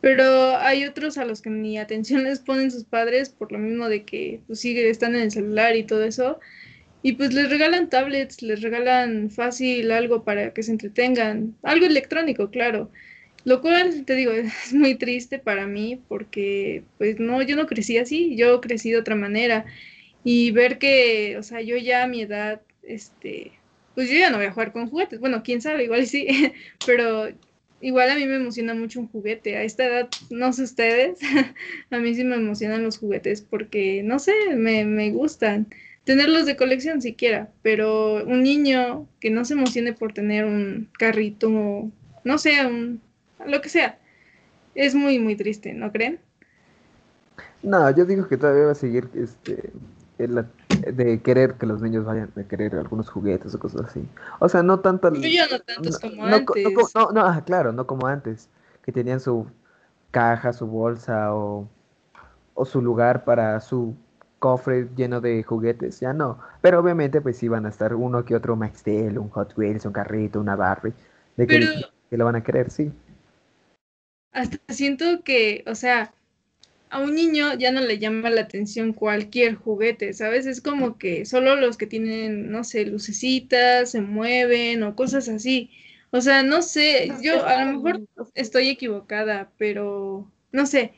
Pero hay otros a los que ni atención les ponen sus padres por lo mismo de que pues sigue, están en el celular y todo eso. Y pues les regalan tablets, les regalan fácil algo para que se entretengan, algo electrónico, claro. Lo cual, te digo, es muy triste para mí porque, pues no, yo no crecí así, yo crecí de otra manera. Y ver que, o sea, yo ya a mi edad, este, pues yo ya no voy a jugar con juguetes. Bueno, quién sabe, igual sí, pero igual a mí me emociona mucho un juguete. A esta edad, no sé ustedes, a mí sí me emocionan los juguetes porque, no sé, me, me gustan. Tenerlos de colección siquiera, pero un niño que no se emocione por tener un carrito, no sé, un, lo que sea, es muy, muy triste, ¿no creen? No, yo digo que todavía va a seguir este de querer que los niños vayan a querer algunos juguetes o cosas así. O sea, no tanto el- Yo ya no tantos como no, co- no antes. no, no, claro, no como antes, que tenían su caja, su bolsa o, o su lugar para su cofre lleno de juguetes, ya no. Pero obviamente pues sí van a estar uno que otro Max Steel, un Hot Wheels, un carrito, una Barbie, de que, Pero- que lo van a querer, sí. hasta siento que, o sea, a un niño ya no le llama la atención cualquier juguete, ¿sabes? Es como que solo los que tienen, no sé, lucecitas, se mueven o cosas así. O sea, no sé, yo a lo mejor estoy equivocada, pero no sé,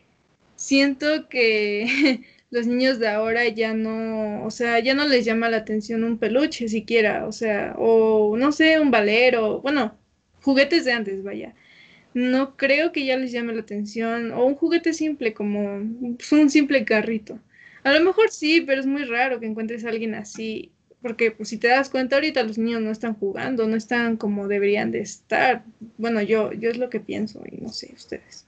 siento que los niños de ahora ya no, o sea, ya no les llama la atención un peluche siquiera, o sea, o no sé, un valero, bueno, juguetes de antes, vaya. No creo que ya les llame la atención. O un juguete simple, como pues, un simple carrito. A lo mejor sí, pero es muy raro que encuentres a alguien así. Porque pues, si te das cuenta, ahorita los niños no están jugando, no están como deberían de estar. Bueno, yo, yo es lo que pienso y no sé, ustedes.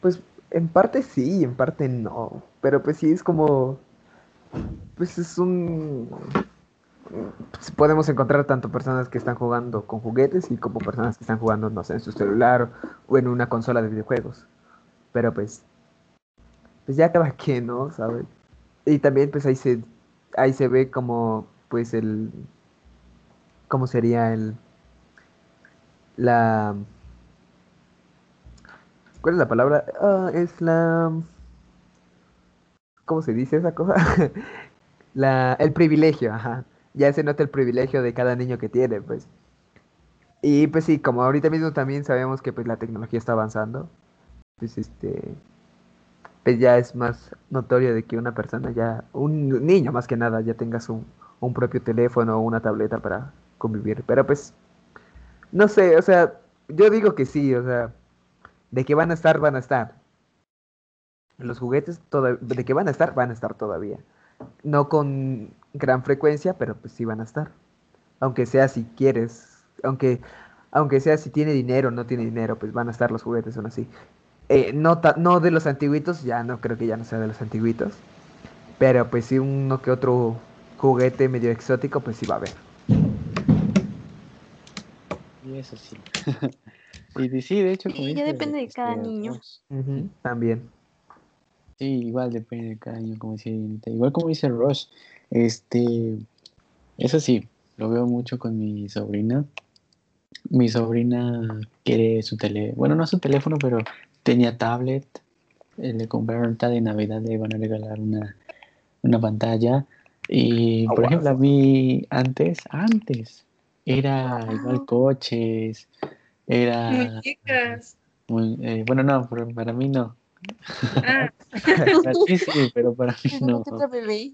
Pues en parte sí, en parte no. Pero pues sí es como. Pues es un. Pues, podemos encontrar tanto personas que están jugando con juguetes y como personas que están jugando, no sé, en su celular o en una consola de videojuegos. Pero pues. Pues ya cada quien, ¿no? ¿Sabes? Y también pues ahí se. Ahí se ve como. Pues el. ¿Cómo sería el. La. ¿Cuál es la palabra? Ah, es la... ¿Cómo se dice esa cosa? la... El privilegio, ajá. Ya se nota el privilegio de cada niño que tiene, pues. Y pues sí, como ahorita mismo también sabemos que pues la tecnología está avanzando, pues este... Pues ya es más notorio de que una persona ya, un niño más que nada, ya tenga su, un propio teléfono o una tableta para convivir. Pero pues, no sé, o sea, yo digo que sí, o sea, de que van a estar, van a estar. Los juguetes, toda- de que van a estar, van a estar todavía. No con gran frecuencia, pero pues sí van a estar. Aunque sea si quieres, aunque, aunque sea si tiene dinero o no tiene dinero, pues van a estar los juguetes aún así. Eh, no, ta- no de los antiguitos, ya no creo que ya no sea de los antiguitos. Pero pues sí uno que otro juguete medio exótico, pues sí va a haber. Y eso sí. y de- sí, de hecho, Sí, ya depende de cada este, niño. Ross, También. Sí, igual depende de cada niño, como decía. Igual como dice Rosh, este, eso sí, lo veo mucho con mi sobrina. Mi sobrina quiere su tele, bueno, no su teléfono, pero tenía tablet. eh, le compraron ahorita de Navidad, le iban a regalar una, una pantalla. Y, Ah, por ejemplo, a mí antes, antes, era igual Wow. coches, era, Muñecas. muy- eh, bueno, no, para mí no. Ah, ti sí, pero para mí no. que otra bebé.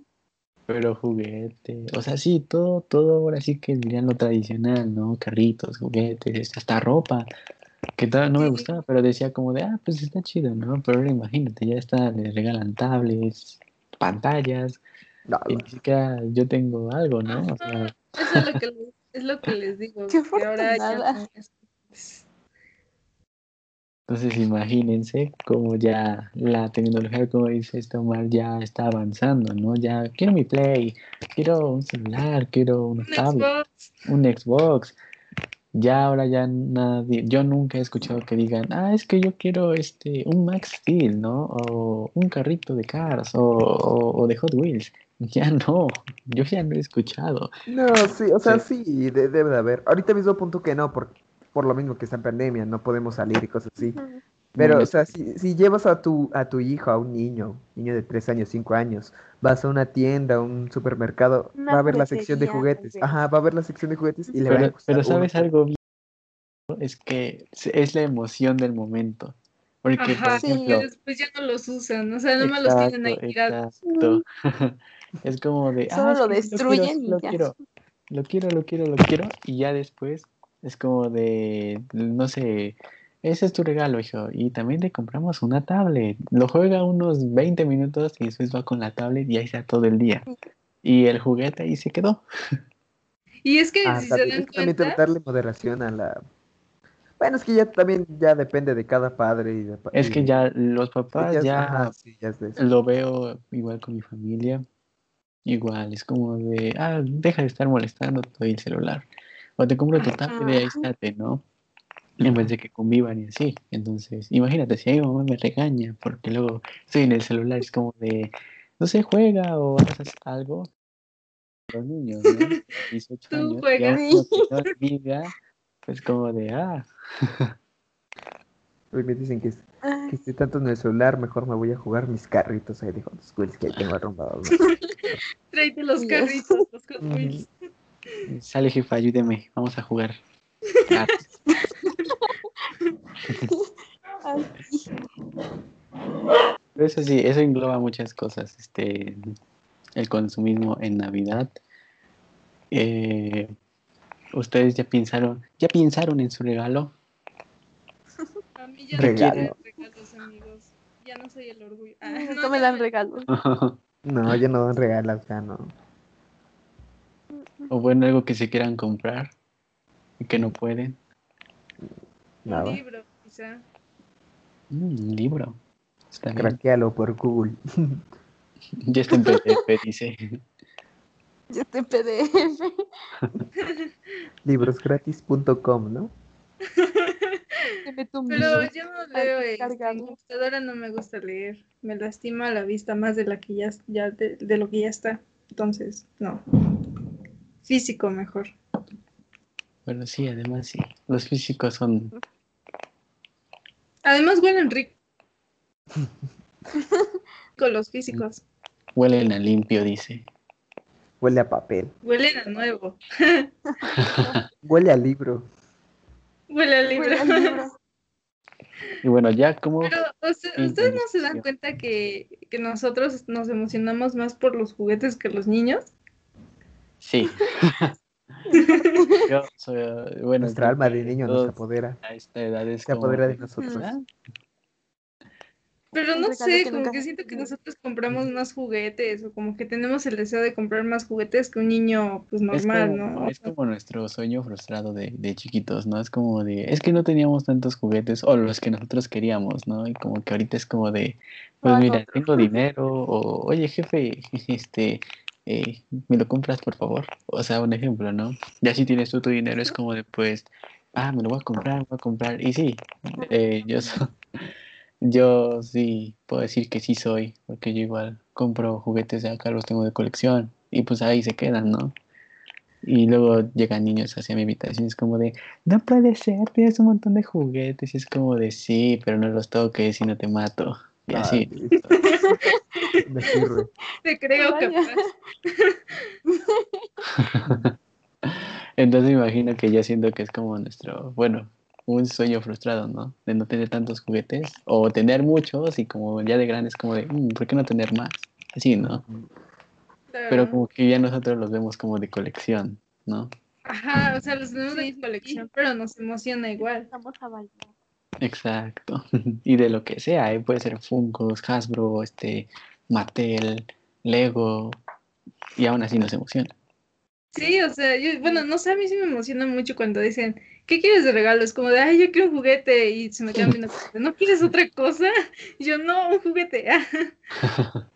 Pero juguete, o sea, sí, todo, todo ahora sí que dirían lo tradicional, ¿no? Carritos, juguetes, hasta ropa, que tal no me gustaba, pero decía como de, ah, pues está chido, ¿no? Pero ahora imagínate, ya está, les regalan tablets, pantallas, No, y ni siquiera yo tengo algo, ¿no? O sea, eso es lo que les, es lo que les digo. Qué que ahora ya entonces imagínense cómo ya la tecnología, como dice esto Omar, ya está avanzando, ¿no? Ya quiero mi Play, quiero un celular, quiero una Un tablet. Xbox. un Xbox. Ya ahora ya nadie, yo nunca he escuchado que digan, ah, es que yo quiero este un Max Steel, ¿no? O un carrito de Cars o, o- o de Hot Wheels. Ya no, yo ya no he escuchado. No, sí, o sea, Sí. sí, de- debe de haber. Ahorita mismo punto que no, por, por lo mismo que está en pandemia, no podemos salir y cosas así. Pero, No, o sea, si, si llevas a tu, a tu hijo, a un niño, niño de 3 años, 5 años, vas a una tienda, a un supermercado, Una va a ver la sección de juguetes. Ajá, va a ver la sección de juguetes y le va a Pero, gustar pero uno sabes por- algo bien, ¿no? es que es la emoción del momento. Porque, por Ajá, Sí. ejemplo, que después ya no los usan, o sea, nomás los tienen ahí tirados. exacto. Es como de, Solo ah, lo sí destruyen quiero, sí y lo ya. quiero, lo quiero, lo quiero, lo quiero, y ya después es como de, no sé, ese es tu regalo, hijo, y también te compramos una tablet. Lo juega unos 20 minutos y después va con la tablet y ahí está todo el día. Y el juguete ahí se quedó. Y es que Ah, si se también, dan que también darle moderación a la... Bueno, es que ya también ya depende de cada padre y de... Es y- que ya los sí, papás ya ya ajá, sí, ya es de eso. lo veo igual con mi familia. Igual, es como de, ah, deja de estar molestando, te doy el celular. O te compro tu tablet y ahí estate, ¿no? En vez de que convivan y así. Entonces, imagínate, si a mi mamá me regaña porque luego estoy en el celular, es como de, no sé, juega o haces algo. Los niños, ¿no? 18 Tú años, juegas. diga, pues como de, ah, Hoy me dicen que, Ay, que estoy tanto en el celular, mejor me voy a jugar mis carritos ahí de Hot Wheels que ahí tengo arrumbados. ¿no? tráete los carritos, los Hot. Wheels. Sale jefa, ayúdeme, vamos a jugar. Eso sí, eso engloba muchas cosas, este, el consumismo en Navidad. Eh, ¿Ustedes ya pensaron, ya pensaron en su regalo? A mí ya Regalo. no me dan regalos, amigos. Ya no soy el orgullo. Ah, no, No me dan no. regalos. No, ya no dan regalos, ya no. O bueno, algo que se quieran comprar y que no pueden. Nada. Un libro, quizá. Mm, un libro. Está. Craquealo por Google. Ya está en PDF, dice. Yo estoy en PDF. Librosgratis.com, ¿no? Pero yo no leo, este, en cargarlo. computadora no me gusta leer. Me lastima la vista más de la que ya, ya de, de lo que ya está. Entonces, no. Físico mejor. Bueno, sí, además sí. Los físicos son. Además huelen rico. Con los físicos. Huelen a limpio, dice. Huele a papel. Huelen a nuevo. Huele a libro. Huele a libro. Huele al libro. Y bueno, ya como. Pero o sea, Sí, ustedes no se dan cuenta que, que nosotros nos emocionamos más por los juguetes que los niños. Sí. Yo soy. Bueno, Nuestra alma de niño nos apodera. A esta edad es Se como apodera de nosotros. Pero no sé, que como nunca que siento que nosotros compramos más juguetes o como que tenemos el deseo de comprar más juguetes que un niño pues Es normal, como, ¿no? es como nuestro sueño frustrado de, de chiquitos, ¿no? Es como de, es que no teníamos tantos juguetes o los que nosotros queríamos, ¿no? Y como que ahorita es como de, pues Ah, mira, no. tengo dinero o, oye, jefe, este, eh, ¿me lo compras, por favor? O sea, un ejemplo, ¿no? Ya si tienes tú tu dinero es como de, pues, ah, me lo voy a comprar, me voy a comprar. Y sí, eh, yo, so- yo sí puedo decir que sí soy, porque yo igual compro juguetes de acá, los tengo de colección y pues ahí se quedan, ¿no? Y luego llegan niños hacia mi habitación, es como de, no puede ser, tienes un montón de juguetes. Y es como de, sí, pero no los toques y no te mato. Y Ah, así. listo. Me sirve. Te creo capaz. Entonces me imagino que yo siento que es como nuestro, bueno, un sueño frustrado, ¿no? De no tener tantos juguetes o tener muchos y como ya de grandes como de, "Mm, ¿por qué no tener más? Así, ¿no? Claro. Pero como que ya nosotros los vemos como de colección, ¿no? Ajá, o sea, los Sí, de sí, colección, pero nos emociona igual. Vamos a bailar. Exacto. Y de lo que sea, ¿eh? puede ser Funkos, Hasbro, este, Mattel, Lego, y aún así nos emociona. Sí, o sea, yo, bueno, no sé, a mí sí me emociona mucho cuando dicen, ¿qué quieres de regalo? Es como de, ay, yo quiero un juguete, y se me quedan viendo, ¿no quieres otra cosa? Y yo, no, un juguete. ah".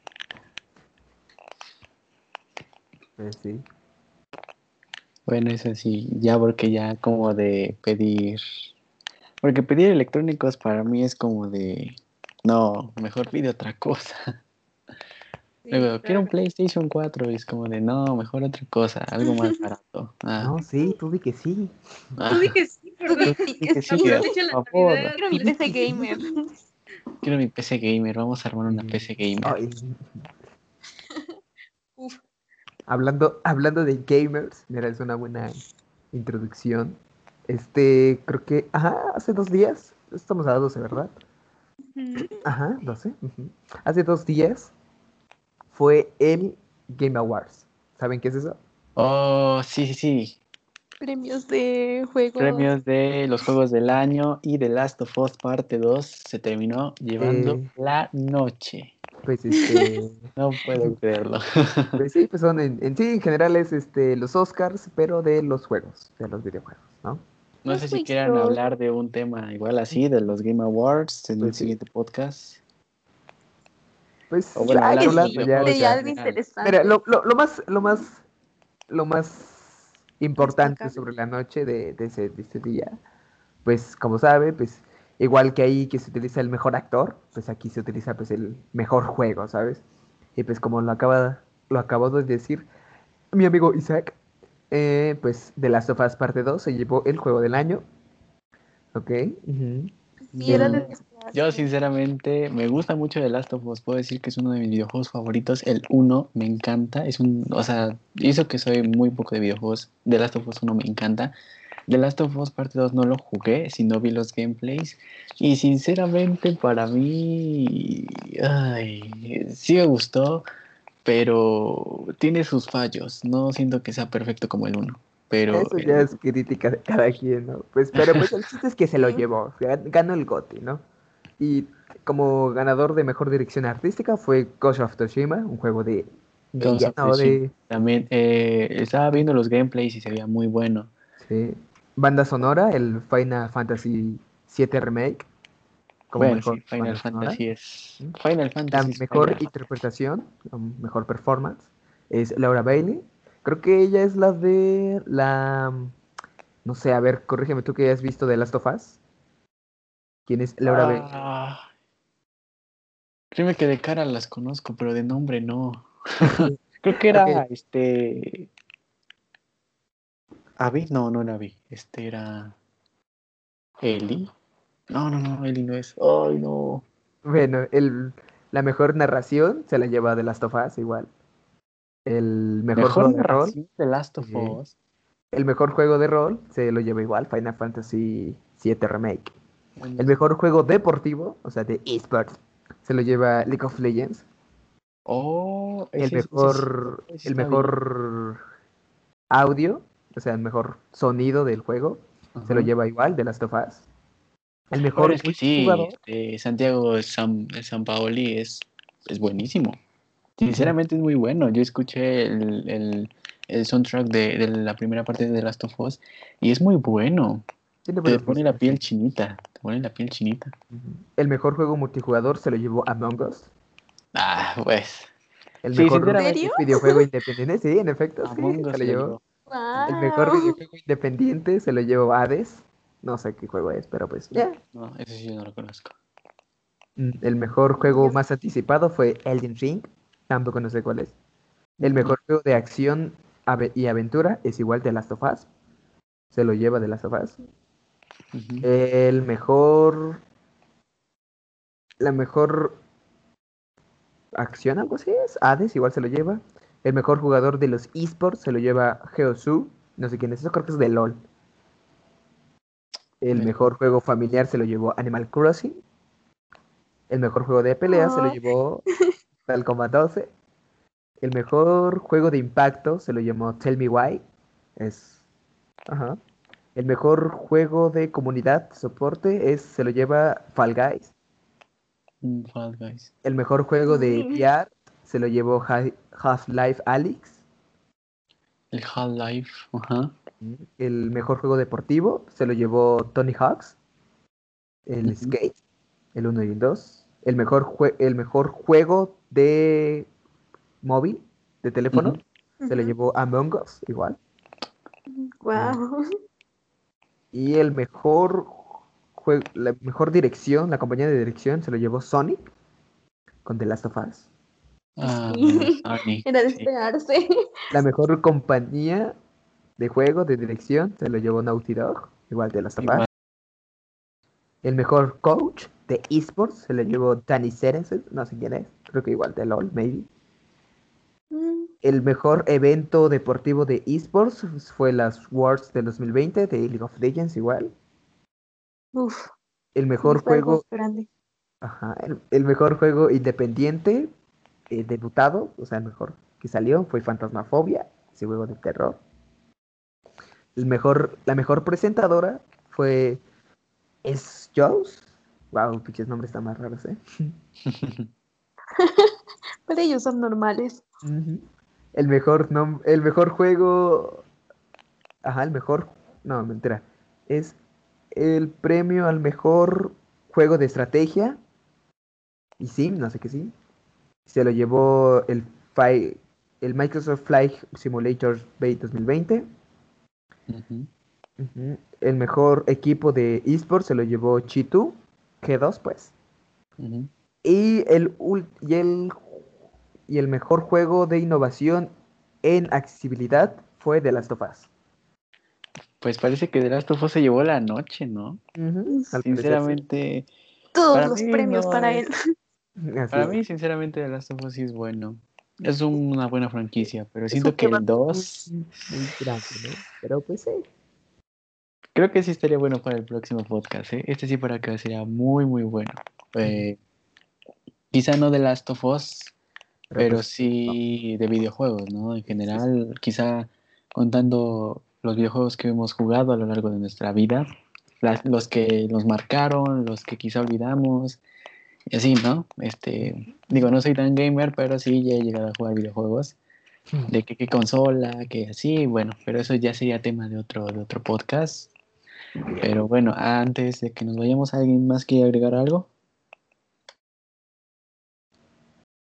Pues sí. Bueno, eso sí, ya porque ya como de pedir, porque pedir electrónicos para mí es como de, no, mejor pide otra cosa. Sí, Luego, quiero un claro. PlayStation 4 y es como de, no, mejor otra cosa, algo más barato. Ah, No, sí, tú di que sí. ah, Tú di que sí, Tú di que que. Navidad. Quiero mi PC gamer. quiero mi PC gamer, vamos a armar una PC gamer. Ay, Uf. Hablando, hablando de gamers, mira, es una buena introducción. Este, creo que, ajá, hace dos días, estamos a 12, ¿verdad? Ajá, 12. ujú. Hace dos días fue el Game Awards. ¿Saben qué es eso? Oh, sí, sí, sí. Premios de juegos. Premios de los juegos del año y The Last of Us parte 2 se terminó llevando Eh. la noche. Pues este, No puedo creerlo. pues sí, pues son en, en sí, en general es este, los Oscars, pero de los juegos, de los videojuegos, ¿no? No Los sé si quieran juicios. hablar de un tema igual así, de los Game Awards, en el Pues sí. siguiente podcast. Pues O bueno, ya, hablar sí, ya, ya. algo general. interesante. Mira, lo, lo- lo más, lo más, lo más importante sobre la noche de, de ese, de ese día, pues como sabe, pues igual que ahí que se utiliza el mejor actor, pues aquí se utiliza pues el mejor juego, ¿sabes? Y pues como lo acaba, lo acabó de decir mi amigo Isaac, eh, pues The Last of Us Parte 2 se llevó el juego del año. ¿Ok? ujú. Sí, era de Yo- esperarse. Yo sinceramente me gusta mucho The Last of Us, puedo decir que es uno de mis videojuegos favoritos, el 1 me encanta, es un, o sea, hizo que soy muy poco de videojuegos, The Last of Us 1 me encanta, The Last of Us parte 2 no lo jugué, sino vi los gameplays y sinceramente para mí, ay, sí me gustó, pero tiene sus fallos, no siento que sea perfecto como el 1. pero... Eso ya eh, es crítica de cada quien, ¿no? Pues, pero pues el chiste es que se lo llevó, ga- ganó el GOTY, ¿no? Y como ganador de mejor dirección artística fue Ghost of Tsushima, un juego de Ghost of. De, También eh, estaba viendo los gameplays y se veía muy bueno. sí. Banda sonora, el Final Fantasy VII Remake. Como mejor Final. Fantasy es... Final La Fantasy es mejor Final. interpretación, la mejor performance, es Laura Bailey. Creo que ella es la de la... No sé, a ver, corrígeme tú que has visto de Last of Us. ¿Quién es Laura Bailey? Ah, créeme que de cara las conozco, pero de nombre no. Creo que era este. ¿Abby? No, no era Abby. Este era. ¿Eli? No, no, no, Eli no es. Ay, no. Bueno, el, la mejor narración se la lleva de Last of Us igual. El mejor, juego de rol. de Last of Sí. Us. El mejor juego de rol se lo lleva igual, Final Fantasy VII Remake. El mejor juego deportivo, o sea, de esports, se lo lleva League of Legends. Oh, El ese- ese- mejor, ese el mejor audio, o sea, el mejor sonido del juego, se lo lleva igual de Last of Us. El mejor es que sí, jugador, este, Santiago San, San Paoli es, es buenísimo. Sinceramente es muy bueno. Yo escuché el, el, el soundtrack de, de la primera parte de The Last of Us y es muy bueno. tiene Te pone la piel chinita. Te pone la piel chinita. El mejor juego multijugador se lo llevó Among Us. Ah, pues. El Sí, mejor videojuego independiente, sí, en efecto, sí, Among Us se lo lo llevó. llevó. El mejor videojuego independiente se lo llevó Hades. No sé qué juego es, pero pues ya. No, ese sí yo no lo conozco. Mm, El mejor juego más anticipado fue Elden Ring. Tampoco no sé cuál es. El mejor juego de acción y aventura es igual de Last of Us. Se lo lleva de Last of Us. El mejor. La mejor. Acción, algo así es. Hades, igual se lo lleva. El mejor jugador de los esports se lo lleva Geosu. No sé quién es eso, creo que es de LOL. El Mejor. juego familiar se lo llevó Animal Crossing. El mejor juego de pelea se lo llevó Kombat 12. El mejor juego de impacto se lo llamó Tell Me Why. Es. Ajá. El mejor juego de comunidad, soporte, es, se lo lleva Fall Guys. Mm, Fall Guys. El mejor juego de. VR se lo llevó Ha- Half-Life Alyx. El Half-Life. Ajá. El mejor juego deportivo se lo llevó Tony Hawks. El. Skate, el 1 y el 2. El mejor, jue- el mejor juego de móvil, de teléfono, se lo llevó Among Us, igual. Guau. Y el mejor jue- la mejor dirección, la compañía de dirección se lo llevó Sonic con The Last of Us. Ah, Sí. Sonic, Era de esperarse. La mejor compañía de juego de dirección se lo llevó Naughty Dog, igual de Us. Igual. El mejor coach de esports se lo llevó Danny Serensen, no sé quién es, creo que igual de LOL, maybe. Mm, El mejor evento deportivo de esports fue las Worlds del 2020 de League of Legends, igual. Uf, El mejor juego grande. Ajá, el, el mejor juego independiente eh, debutado, o sea, el mejor que salió fue Fantasmafobia, ese juego de terror. El mejor, la mejor presentadora fue Es Jones. Wow, pinches nombres están más raros, ¿eh? Pero ellos son normales. El mejor nom- el mejor juego. Ajá, el mejor. No, mentira. Es el premio al mejor juego de estrategia. Y sí, no sé qué sí. Se lo llevó el, Fi- el Microsoft Flight Simulator Beta 2020. Ujú. Ujú. El mejor equipo de esports se lo llevó Chitu. G2, pues. Ujú. Y el, ul- y el y el mejor juego de innovación en accesibilidad fue The Last of Us. Pues parece que The Last of Us se llevó la noche, ¿no? Sinceramente, Todos los premios no para es- él. Así para es. mí, sinceramente, The Last of Us sí es bueno. Es una buena franquicia, pero siento que el 2 muy, muy grande, ¿no? Pero pues sí. creo que sí estaría bueno para el próximo podcast, ¿eh? Este sí para acá sería muy, muy bueno. Eh, quizá no The Last of Us, pero pues, sí de videojuegos, ¿no? En general, quizá contando los videojuegos que hemos jugado a lo largo de nuestra vida, las- los que nos marcaron, los que quizá olvidamos, y así, ¿no? Este, digo, no soy tan gamer, pero sí ya he llegado a jugar videojuegos. De qué, qué consola, que así, bueno, pero eso ya sería tema de otro, de otro podcast. Pero bueno, antes de que nos vayamos, ¿alguien más quiere agregar algo?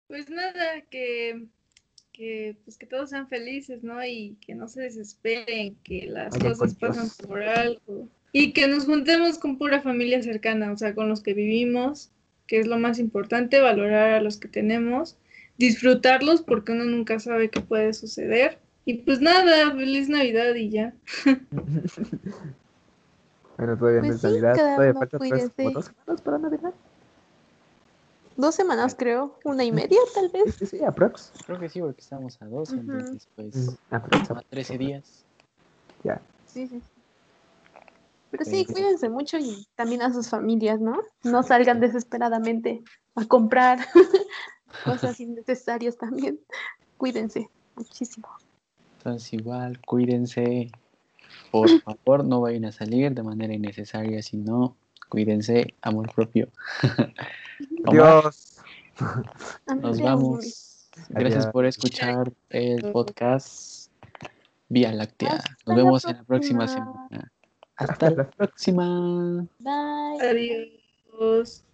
Pues nada, que, que, pues que todos sean felices, ¿no? Y que no se desesperen, que las cosas por pasan por algo. Y que nos juntemos con pura familia cercana, o sea, con los que vivimos, que es lo más importante, valorar a los que tenemos, disfrutarlos porque uno nunca sabe qué puede suceder. Y pues nada, feliz Navidad y ya. Bueno, todavía no Pues es sí, Navidad, cada todavía uno falta tres, como dos semanas para Navidad. Dos semanas creo, una y media tal vez. sí, sí, aprox. Creo que sí, porque estamos a 12, Ujú. entonces pues Mm, aprox, a 13 días. Ya. Sí, sí. Pero sí, Pero- cuídense mucho y también a sus familias, ¿no? No salgan desesperadamente a comprar cosas innecesarias también. Cuídense muchísimo. Entonces igual, cuídense. Por favor, no vayan a salir de manera innecesaria, sino cuídense, amor propio. Omar, Dios. Nos Adiós. vamos. Gracias Adiós. por escuchar el podcast Vía Láctea. Nos vemos en la próxima próxima. Hasta la próxima. Bye. Adiós.